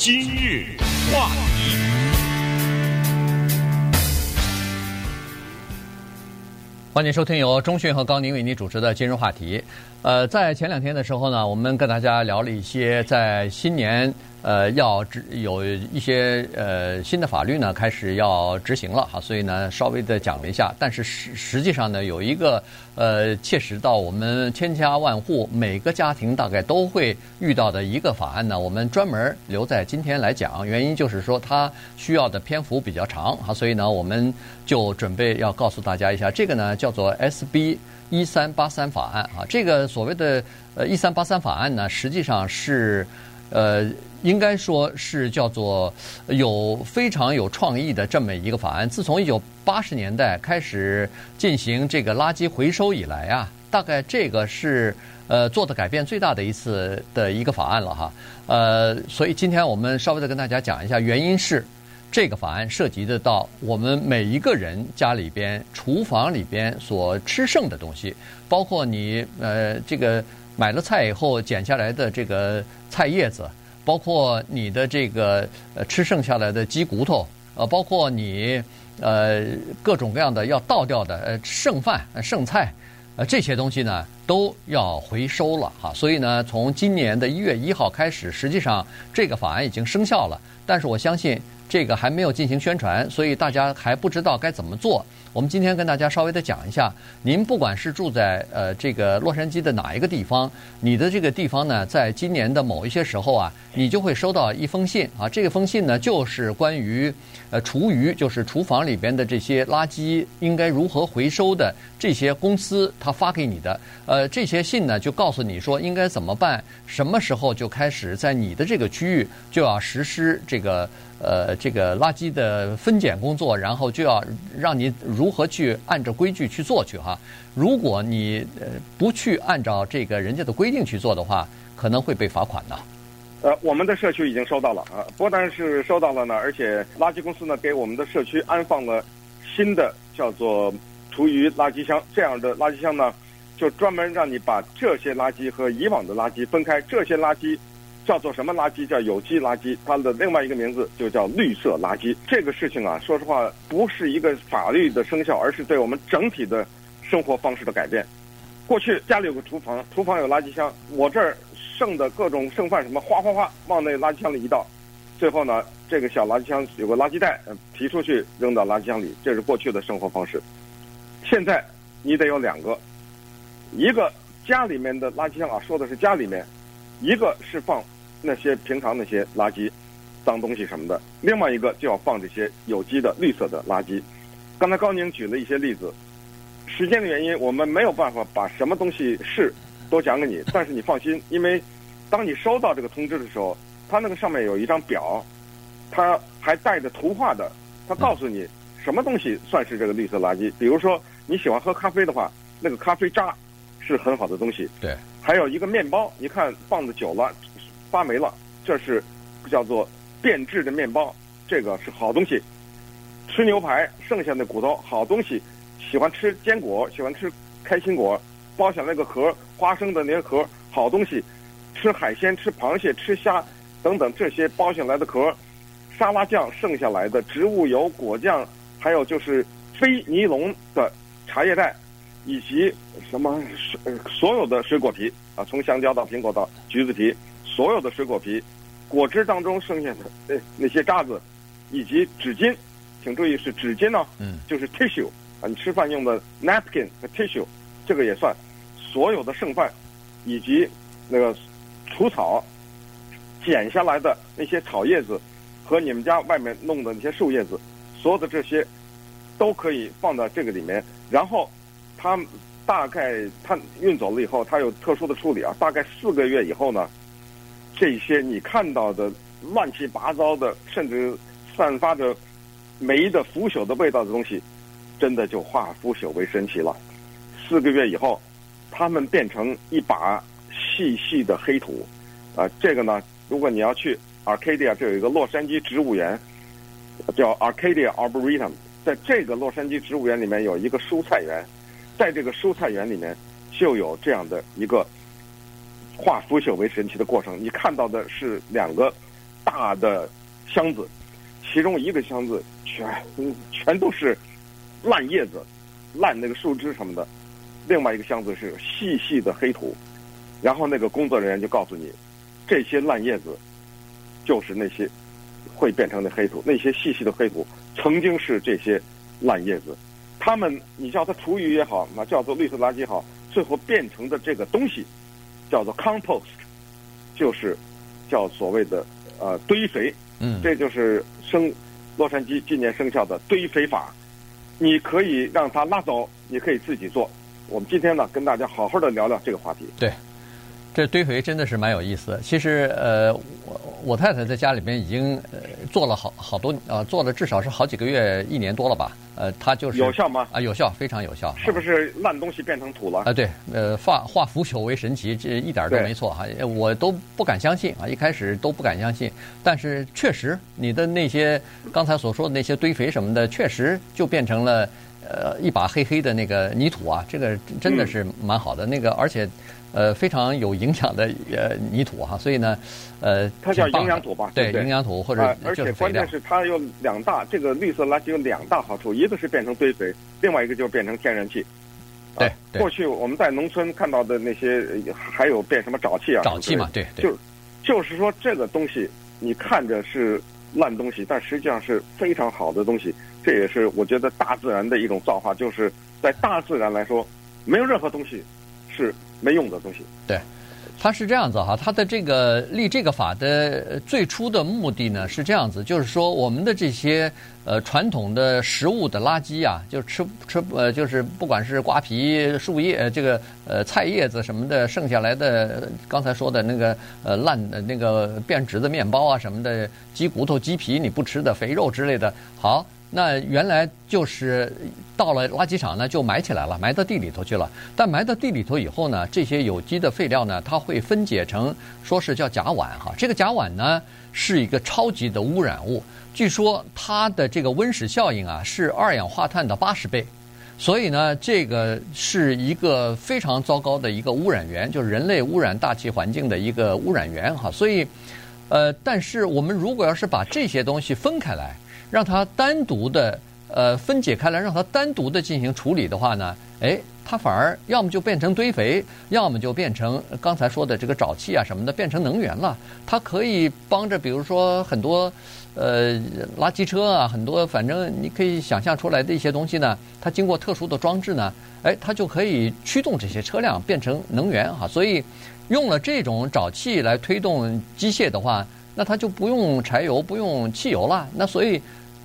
今日话题，欢迎收听由中讯和高宁为您主持的今日话题。呃，在前两天的时候呢，我们跟大家聊了一些在新年。呃，要执有一些呃新的法律呢，开始要执行了哈，所以呢，稍微的讲了一下。但是实实际上呢，有一个呃切实到我们千家万户每个家庭大概都会遇到的一个法案呢，我们专门留在今天来讲。原因就是说它需要的篇幅比较长哈，所以呢，我们就准备要告诉大家一下，这个呢叫做 SB 一三八三法案啊。这个所谓的呃一三八三法案呢，实际上是呃。应该说是叫做有非常有创意的这么一个法案。自从一九八十年代开始进行这个垃圾回收以来啊，大概这个是呃做的改变最大的一次的一个法案了哈。呃，所以今天我们稍微的跟大家讲一下，原因是这个法案涉及得到我们每一个人家里边厨房里边所吃剩的东西，包括你呃这个买了菜以后剪下来的这个菜叶子。包括你的这个呃吃剩下来的鸡骨头，呃，包括你呃各种各样的要倒掉的呃剩饭、剩菜，呃这些东西呢都要回收了哈。所以呢，从今年的一月一号开始，实际上这个法案已经生效了，但是我相信这个还没有进行宣传，所以大家还不知道该怎么做。我们今天跟大家稍微的讲一下，您不管是住在呃这个洛杉矶的哪一个地方，你的这个地方呢，在今年的某一些时候啊，你就会收到一封信啊。这个封信呢，就是关于呃厨余，就是厨房里边的这些垃圾应该如何回收的这些公司他发给你的。呃，呃这些信呢，就告诉你说应该怎么办，什么时候就开始在你的这个区域就要实施这个。呃，这个垃圾的分拣工作，然后就要让你如何去按照规矩去做去哈。如果你呃不去按照这个人家的规定去做的话，可能会被罚款的。呃，我们的社区已经收到了啊，不但是收到了呢，而且垃圾公司呢给我们的社区安放了新的叫做厨余垃圾箱，这样的垃圾箱呢，就专门让你把这些垃圾和以往的垃圾分开，这些垃圾。叫做什么垃圾？叫有机垃圾，它的另外一个名字就叫绿色垃圾。这个事情啊，说实话，不是一个法律的生效，而是对我们整体的生活方式的改变。过去家里有个厨房，厨房有垃圾箱，我这儿剩的各种剩饭什么，哗哗哗往那垃圾箱里一倒，最后呢，这个小垃圾箱有个垃圾袋，提出去扔到垃圾箱里，这是过去的生活方式。现在你得有两个，一个家里面的垃圾箱啊，说的是家里面，一个是放。那些平常那些垃圾、脏东西什么的，另外一个就要放这些有机的绿色的垃圾。刚才高宁举了一些例子，时间的原因，我们没有办法把什么东西是都讲给你。但是你放心，因为当你收到这个通知的时候，它那个上面有一张表，它还带着图画的，它告诉你什么东西算是这个绿色垃圾。比如说你喜欢喝咖啡的话，那个咖啡渣 是很好的东西。对，还有一个面包，你看放的久了。发霉了，这是叫做变质的面包，这个是好东西。吃牛排剩下的骨头，好东西。喜欢吃坚果，喜欢吃开心果，剥下来那个壳，花生的那个壳，好东西。吃海鲜，吃螃蟹，吃虾等等这些剥下来的壳，沙拉酱剩下来的植物油、果酱，还有就是非尼龙的茶叶蛋，以及什么所有的水果皮啊，从香蕉到苹果到橘子皮。所有的水果皮、果汁当中剩下的那那些渣子，以及纸巾，请注意是纸巾呢，嗯，就是 tissue 啊，你吃饭用的 napkin 和 tissue，这个也算。所有的剩饭，以及那个除草剪下来的那些草叶子，和你们家外面弄的那些树叶子，所有的这些都可以放到这个里面。然后它大概它运走了以后，它有特殊的处理啊，大概四个月以后呢。这些你看到的乱七八糟的，甚至散发着霉的腐朽的味道的东西，真的就化腐朽为神奇了。四个月以后，它们变成一把细细的黑土。啊、呃，这个呢，如果你要去 Arcadia，这有一个洛杉矶植物园，叫 Arcadia Arboretum，在这个洛杉矶植物园里面有一个蔬菜园，在这个蔬菜园里面就有这样的一个。化腐朽为神奇的过程，你看到的是两个大的箱子，其中一个箱子全全都是烂叶子、烂那个树枝什么的，另外一个箱子是细细的黑土，然后那个工作人员就告诉你，这些烂叶子就是那些会变成的黑土，那些细细的黑土曾经是这些烂叶子，他们你叫它厨余也好，那叫做绿色垃圾也好，最后变成的这个东西叫做 compost，就是叫所谓的呃堆肥，嗯，这就是生洛杉矶今年生效的堆肥法，你可以让它拉走，你可以自己做。我们今天呢，跟大家好好的聊聊这个话题。对。这堆肥真的是蛮有意思的。其实，呃，我我太太在家里边已经呃做了好好多呃做了至少是好几个月，一年多了吧。呃，它就是有效吗？啊，有效，非常有效。是不是烂东西变成土了？啊，对，呃，化化腐朽为神奇，这一点都没错哈。我都不敢相信啊，一开始都不敢相信。但是确实，你的那些刚才所说的那些堆肥什么的，确实就变成了呃一把黑黑的那个泥土啊。这个真的是蛮好的。嗯、那个而且。呃，非常有营养的呃泥土哈，所以呢，呃，它叫营养土吧？对，营养土或者、呃、而且关键是它有两大，这个绿色垃圾有两大好处，一个是变成堆肥，另外一个就是变成天然气。对，过去我们在农村看到的那些，还有变什么沼气啊？沼气嘛，对对。就就是说这个东西，你看着是烂东西，但实际上是非常好的东西。这也是我觉得大自然的一种造化，就是在大自然来说，没有任何东西是。没用的东西。对，它是这样子哈，它的这个立这个法的最初的目的呢是这样子，就是说我们的这些呃传统的食物的垃圾啊，就吃吃呃就是不管是瓜皮、树叶、这个呃菜叶子什么的，剩下来的刚才说的那个呃烂的那个变质的面包啊什么的，鸡骨头、鸡皮你不吃的肥肉之类的，好。那原来就是到了垃圾场呢，就埋起来了，埋到地里头去了。但埋到地里头以后呢，这些有机的废料呢，它会分解成，说是叫甲烷哈。这个甲烷呢是一个超级的污染物，据说它的这个温室效应啊是二氧化碳的八十倍，所以呢，这个是一个非常糟糕的一个污染源，就是人类污染大气环境的一个污染源哈。所以，呃，但是我们如果要是把这些东西分开来。让它单独的呃分解开来，让它单独的进行处理的话呢，哎，它反而要么就变成堆肥，要么就变成刚才说的这个沼气啊什么的，变成能源了。它可以帮着，比如说很多呃垃圾车啊，很多反正你可以想象出来的一些东西呢，它经过特殊的装置呢，哎，它就可以驱动这些车辆变成能源哈。所以用了这种沼气来推动机械的话，那它就不用柴油，不用汽油了。那所以。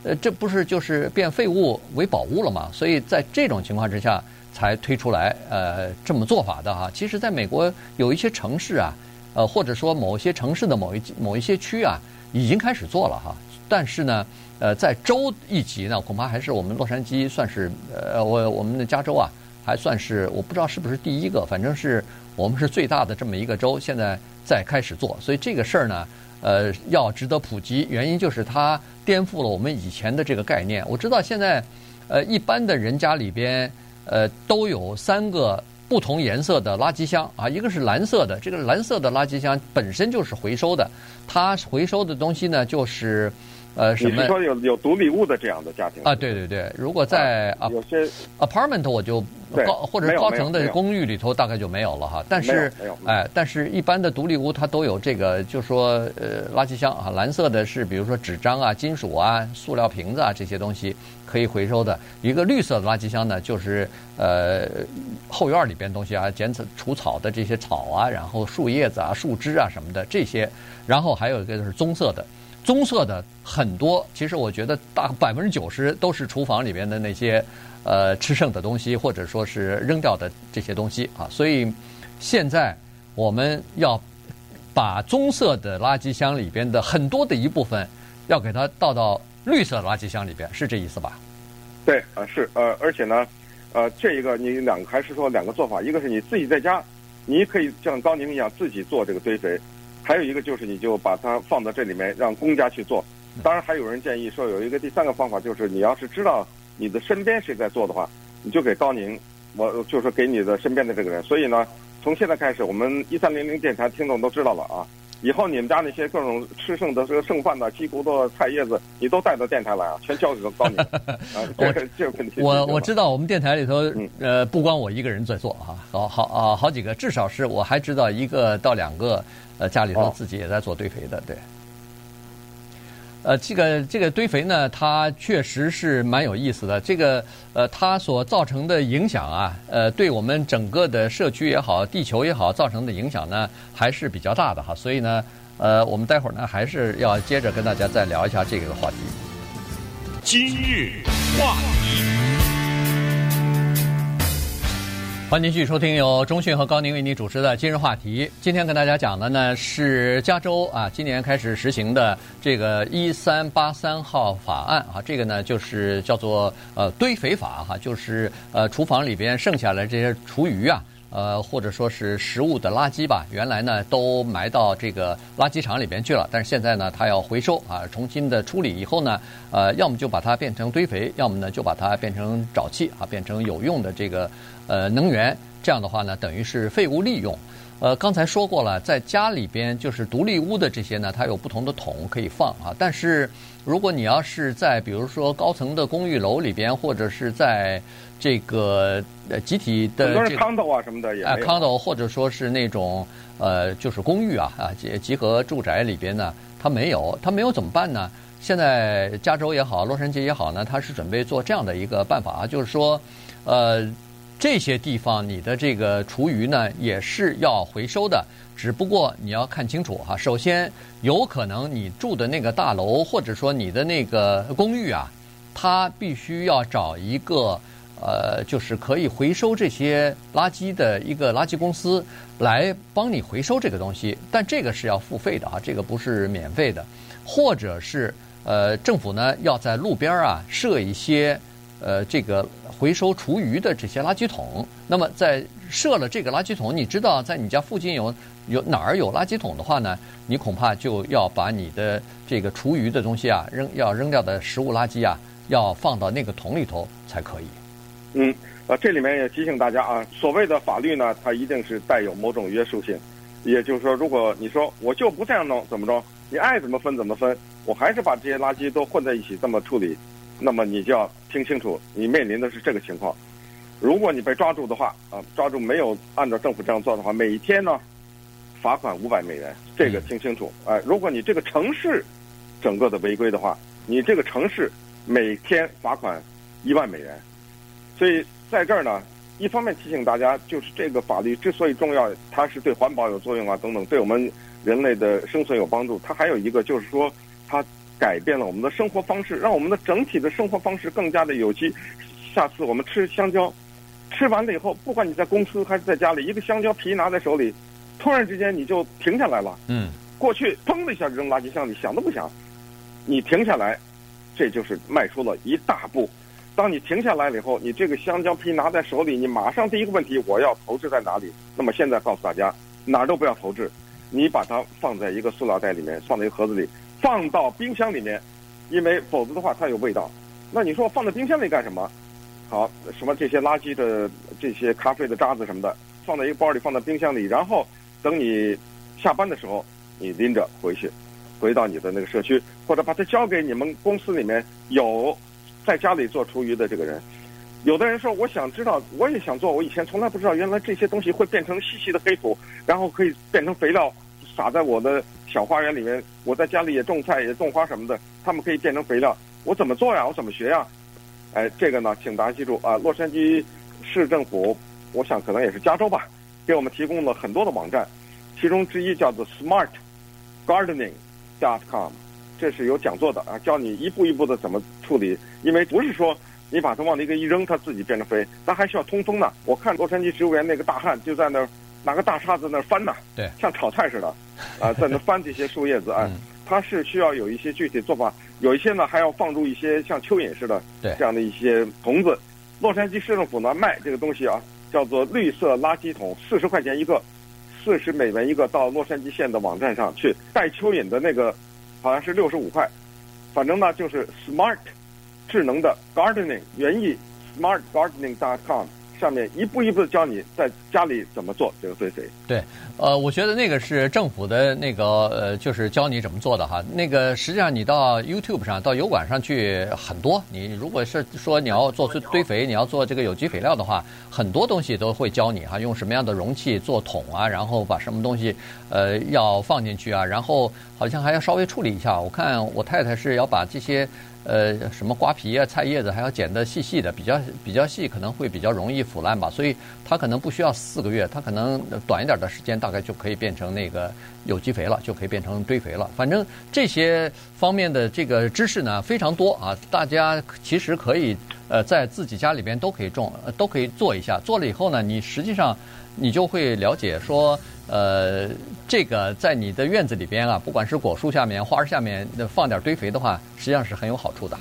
呃，这不是就是变废物为宝物了吗？所以在这种情况之下才推出来呃这么做法的哈。其实，在美国有一些城市啊，呃或者说某些城市的某一某一些区啊，已经开始做了哈。但是呢，呃，在州一级呢，恐怕还是我们洛杉矶算是呃我我们的加州啊，还算是我不知道是不是第一个，反正是我们是最大的这么一个州，现在在开始做。所以这个事儿呢。呃，要值得普及，原因就是它颠覆了我们以前的这个概念。我知道现在，呃，一般的人家里边，呃，都有三个不同颜色的垃圾箱啊，一个是蓝色的，这个蓝色的垃圾箱本身就是回收的，它回收的东西呢就是。呃，什么？你是说有有独立屋的这样的家庭？啊，对对对，如果在啊，有些 apartment 我就高或者高层的公寓里头大概就没有了哈。但是，哎，但是一般的独立屋它都有这个，就说呃垃圾箱啊，蓝色的是比如说纸张啊、金属啊、塑料瓶子啊这些东西可以回收的。一个绿色的垃圾箱呢，就是呃后院里边东西啊，剪草除草的这些草啊，然后树叶子啊、树枝啊什么的这些，然后还有一个就是棕色的。棕色的很多，其实我觉得大百分之九十都是厨房里边的那些呃吃剩的东西，或者说是扔掉的这些东西啊。所以现在我们要把棕色的垃圾箱里边的很多的一部分，要给它倒到绿色垃圾箱里边，是这意思吧？对，啊是呃，而且呢，呃，这一个你两个还是说两个做法，一个是你自己在家，你可以像高宁一样自己做这个堆肥。还有一个就是，你就把它放到这里面，让公家去做。当然，还有人建议说，有一个第三个方法，就是你要是知道你的身边谁在做的话，你就给高宁，我就是给你的身边的这个人。所以呢，从现在开始，我们一三零零电台听众都知道了啊。以后你们家那些各种吃剩的这个剩饭的鸡骨头、菜叶子，你都带到电台来啊，全交给高宁 啊。这个这个问题，我我知道我们电台里头，呃，不光我一个人在做啊，好好啊，好几个，至少是我还知道一个到两个，呃，家里头自己也在做堆肥的，对。呃，这个这个堆肥呢，它确实是蛮有意思的。这个呃，它所造成的影响啊，呃，对我们整个的社区也好，地球也好，造成的影响呢，还是比较大的哈。所以呢，呃，我们待会儿呢，还是要接着跟大家再聊一下这个话题。今日话题欢迎继续收听由中讯和高宁为您主持的今日话题。今天跟大家讲的呢是加州啊，今年开始实行的这个一三八三号法案啊，这个呢就是叫做呃堆肥法哈，就是呃厨房里边剩下来这些厨余啊。呃，或者说是食物的垃圾吧，原来呢都埋到这个垃圾场里边去了，但是现在呢，它要回收啊，重新的处理以后呢，呃，要么就把它变成堆肥，要么呢就把它变成沼气啊，变成有用的这个呃能源，这样的话呢，等于是废物利用。呃，刚才说过了，在家里边就是独立屋的这些呢，它有不同的桶可以放啊，但是如果你要是在比如说高层的公寓楼里边，或者是在这个呃集体的这个 condo 啊什么的也啊 condo 或者说是那种呃就是公寓啊啊集集合住宅里边呢，它没有，它没有怎么办呢？现在加州也好，洛杉矶也好呢，它是准备做这样的一个办法啊，就是说呃这些地方你的这个厨余呢也是要回收的，只不过你要看清楚哈，首先有可能你住的那个大楼或者说你的那个公寓啊，它必须要找一个。呃，就是可以回收这些垃圾的一个垃圾公司来帮你回收这个东西，但这个是要付费的啊，这个不是免费的。或者是呃，政府呢要在路边啊设一些呃这个回收厨余的这些垃圾桶。那么在设了这个垃圾桶，你知道在你家附近有有哪儿有垃圾桶的话呢，你恐怕就要把你的这个厨余的东西啊扔要扔掉的食物垃圾啊，要放到那个桶里头才可以。嗯，呃，这里面也提醒大家啊，所谓的法律呢，它一定是带有某种约束性。也就是说，如果你说我就不这样弄，怎么着？你爱怎么分怎么分，我还是把这些垃圾都混在一起这么处理，那么你就要听清楚，你面临的是这个情况。如果你被抓住的话，啊，抓住没有按照政府这样做的话，每天呢罚款五百美元，这个听清楚。哎，如果你这个城市整个的违规的话，你这个城市每天罚款一万美元。所以在这儿呢，一方面提醒大家，就是这个法律之所以重要，它是对环保有作用啊，等等，对我们人类的生存有帮助。它还有一个就是说，它改变了我们的生活方式，让我们的整体的生活方式更加的有机。下次我们吃香蕉，吃完了以后，不管你在公司还是在家里，一个香蕉皮拿在手里，突然之间你就停下来了。嗯。过去砰的一下扔垃圾箱里，想都不想，你停下来，这就是迈出了一大步。当你停下来了以后，你这个香蕉皮拿在手里，你马上第一个问题，我要投掷在哪里？那么现在告诉大家，哪儿都不要投掷，你把它放在一个塑料袋里面，放在一个盒子里，放到冰箱里面，因为否则的话它有味道。那你说放在冰箱里干什么？好，什么这些垃圾的这些咖啡的渣子什么的，放在一个包里，放在冰箱里，然后等你下班的时候，你拎着回去，回到你的那个社区，或者把它交给你们公司里面有。在家里做厨余的这个人，有的人说：“我想知道，我也想做。我以前从来不知道，原来这些东西会变成细细的黑土，然后可以变成肥料，撒在我的小花园里面。我在家里也种菜，也种花什么的，他们可以变成肥料。我怎么做呀？我怎么学呀？”哎，这个呢，请大家记住啊，洛杉矶市政府，我想可能也是加州吧，给我们提供了很多的网站，其中之一叫做 SmartGardening.com。这是有讲座的啊，教你一步一步的怎么处理。因为不是说你把它往那个一扔，它自己变成飞，那还需要通风呢。我看洛杉矶植物园那个大汉就在那儿拿个大叉子那儿翻呢，对，像炒菜似的，啊，在那翻这些树叶子啊。它是需要有一些具体做法，有一些呢还要放入一些像蚯蚓似的这样的一些虫子。洛杉矶市政府呢卖这个东西啊，叫做绿色垃圾桶，四十块钱一个，四十美元一个，到洛杉矶县的网站上去带蚯蚓的那个。好像是六十五块，反正呢就是 smart 智能的 gardening 园艺 smartgardening.com 上面一步一步的教你在家里怎么做这个堆肥。对，呃，我觉得那个是政府的那个呃，就是教你怎么做的哈。那个实际上你到 YouTube 上、到油管上去很多。你如果是说你要做堆肥，你要做这个有机肥料的话，很多东西都会教你哈，用什么样的容器做桶啊，然后把什么东西呃要放进去啊，然后好像还要稍微处理一下。我看我太太是要把这些。呃，什么瓜皮啊、菜叶子还要剪得细细的，比较比较细，可能会比较容易腐烂吧。所以它可能不需要四个月，它可能短一点的时间，大概就可以变成那个有机肥了，就可以变成堆肥了。反正这些方面的这个知识呢非常多啊，大家其实可以呃在自己家里边都可以种，都可以做一下。做了以后呢，你实际上你就会了解说。呃，这个在你的院子里边啊，不管是果树下面、花儿下面，放点堆肥的话，实际上是很有好处的。